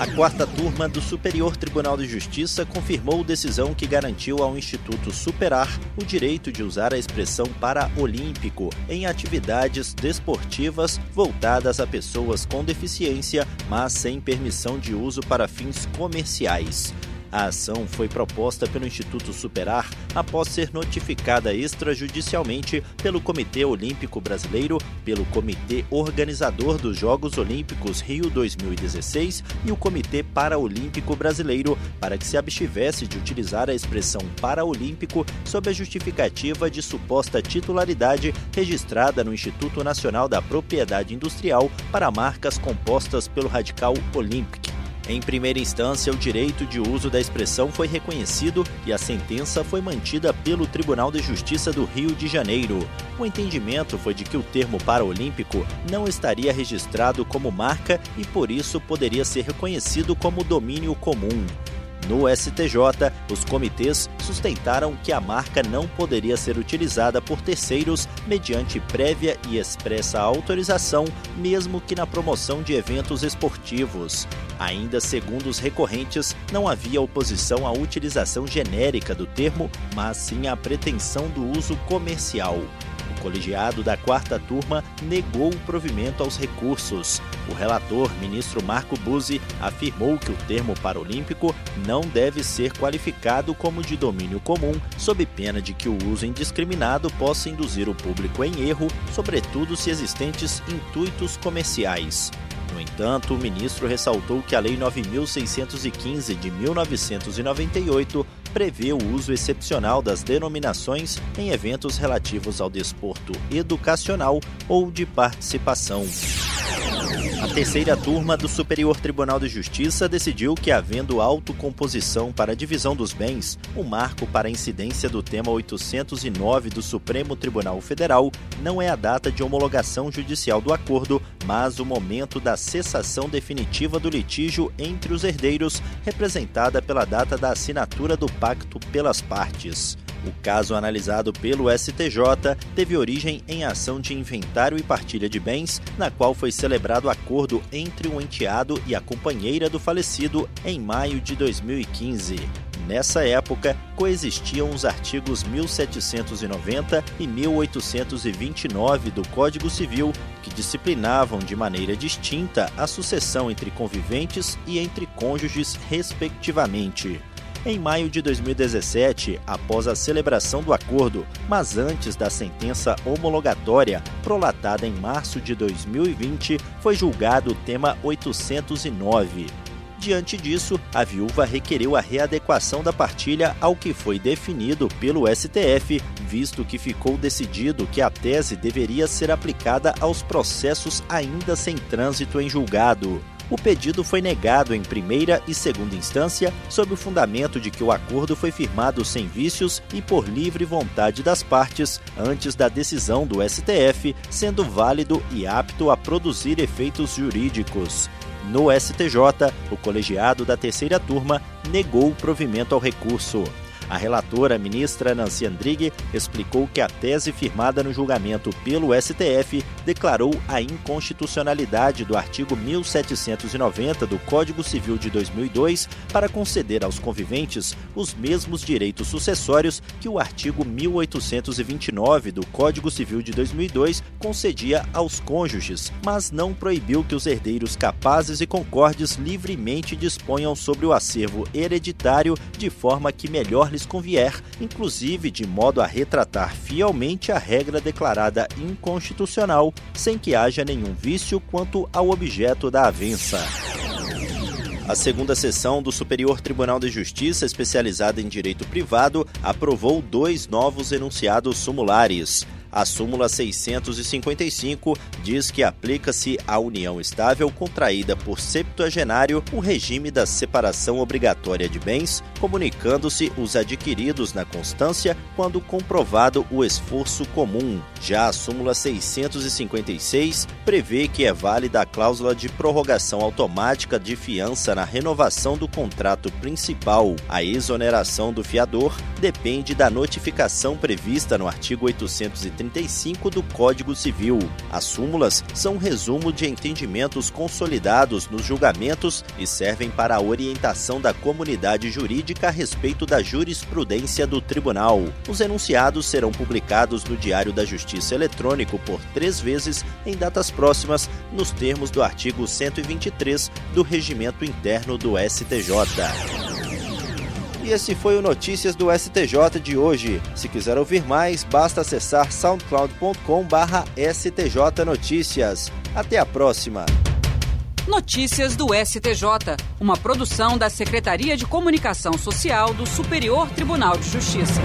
A quarta turma do Superior Tribunal de Justiça confirmou decisão que garantiu ao Instituto Superar o direito de usar a expressão paraolímpico em atividades desportivas voltadas a pessoas com deficiência, mas sem permissão de uso para fins comerciais. A ação foi proposta pelo Instituto Superar após ser notificada extrajudicialmente pelo Comitê Olímpico Brasileiro, pelo Comitê Organizador dos Jogos Olímpicos Rio 2016 e o Comitê Paraolímpico Brasileiro para que se abstivesse de utilizar a expressão paraolímpico sob a justificativa de suposta titularidade registrada no Instituto Nacional da Propriedade Industrial para marcas compostas pelo radical Olympic. Em primeira instância, o direito de uso da expressão foi reconhecido e a sentença foi mantida pelo Tribunal de Justiça do Rio de Janeiro. O entendimento foi de que o termo paraolímpico não estaria registrado como marca e por isso poderia ser reconhecido como domínio comum. No STJ, os comitês sustentaram que a marca não poderia ser utilizada por terceiros mediante prévia e expressa autorização, mesmo que na promoção de eventos esportivos. Ainda segundo os recorrentes, não havia oposição à utilização genérica do termo, mas sim à pretensão do uso comercial. Colegiado da quarta turma negou o provimento aos recursos. O relator, ministro Marco Buzzi, afirmou que o termo paralímpico não deve ser qualificado como de domínio comum, sob pena de que o uso indiscriminado possa induzir o público em erro, sobretudo se existentes intuitos comerciais. No entanto, o ministro ressaltou que a Lei 9615 de 1998 prevê o uso excepcional das denominações em eventos relativos ao desporto educacional ou de participação. A terceira turma do Superior Tribunal de Justiça decidiu que, havendo autocomposição para a divisão dos bens, o marco para a incidência do tema 809 do Supremo Tribunal Federal não é a data de homologação judicial do acordo, mas o momento da cessação definitiva do litígio entre os herdeiros, representada pela data da assinatura do pacto pelas partes. O caso analisado pelo STJ teve origem em ação de inventário e partilha de bens, na qual foi celebrado acordo entre o enteado e a companheira do falecido em maio de 2015. Nessa época, coexistiam os artigos 1790 e 1829 do Código Civil, que disciplinavam de maneira distinta a sucessão entre conviventes e entre cônjuges, respectivamente em maio de 2017, após a celebração do acordo, mas antes da sentença homologatória, prolatada em março de 2020, foi julgado o tema 809. Diante disso, a viúva requereu a readequação da partilha ao que foi definido pelo STF, visto que ficou decidido que a tese deveria ser aplicada aos processos ainda sem trânsito em julgado o pedido foi negado em primeira e segunda instância sob o fundamento de que o acordo foi firmado sem vícios e por livre vontade das partes antes da decisão do STF, sendo válido e apto a produzir efeitos jurídicos. No STJ, o colegiado da terceira turma negou o provimento ao recurso. A relatora, ministra Nancy Andrighi, explicou que a tese firmada no julgamento pelo STF declarou a inconstitucionalidade do artigo 1790 do Código Civil de 2002 para conceder aos conviventes os mesmos direitos sucessórios que o artigo 1829 do Código Civil de 2002 concedia aos cônjuges, mas não proibiu que os herdeiros capazes e concordes livremente disponham sobre o acervo hereditário de forma que melhor lhes convier, inclusive de modo a retratar fielmente a regra declarada inconstitucional, sem que haja nenhum vício quanto ao objeto da avença. A segunda sessão do Superior Tribunal de Justiça, especializada em direito privado, aprovou dois novos enunciados sumulares. A súmula 655 diz que aplica-se à união estável contraída por septuagenário o regime da separação obrigatória de bens, comunicando-se os adquiridos na constância quando comprovado o esforço comum. Já a súmula 656 prevê que é válida a cláusula de prorrogação automática de fiança na renovação do contrato principal. A exoneração do fiador depende da notificação prevista no artigo 835 do Código Civil. As súmulas são um resumo de entendimentos consolidados nos julgamentos e servem para a orientação da comunidade jurídica a respeito da jurisprudência do tribunal. Os enunciados serão publicados no Diário da Justiça Eletrônico por três vezes em datas próximas, nos termos do artigo 123 do Regimento Interno do STJ. E esse foi o Notícias do STJ de hoje. Se quiser ouvir mais, basta acessar soundcloud.com/stj notícias. Até a próxima. Notícias do STJ, uma produção da Secretaria de Comunicação Social do Superior Tribunal de Justiça.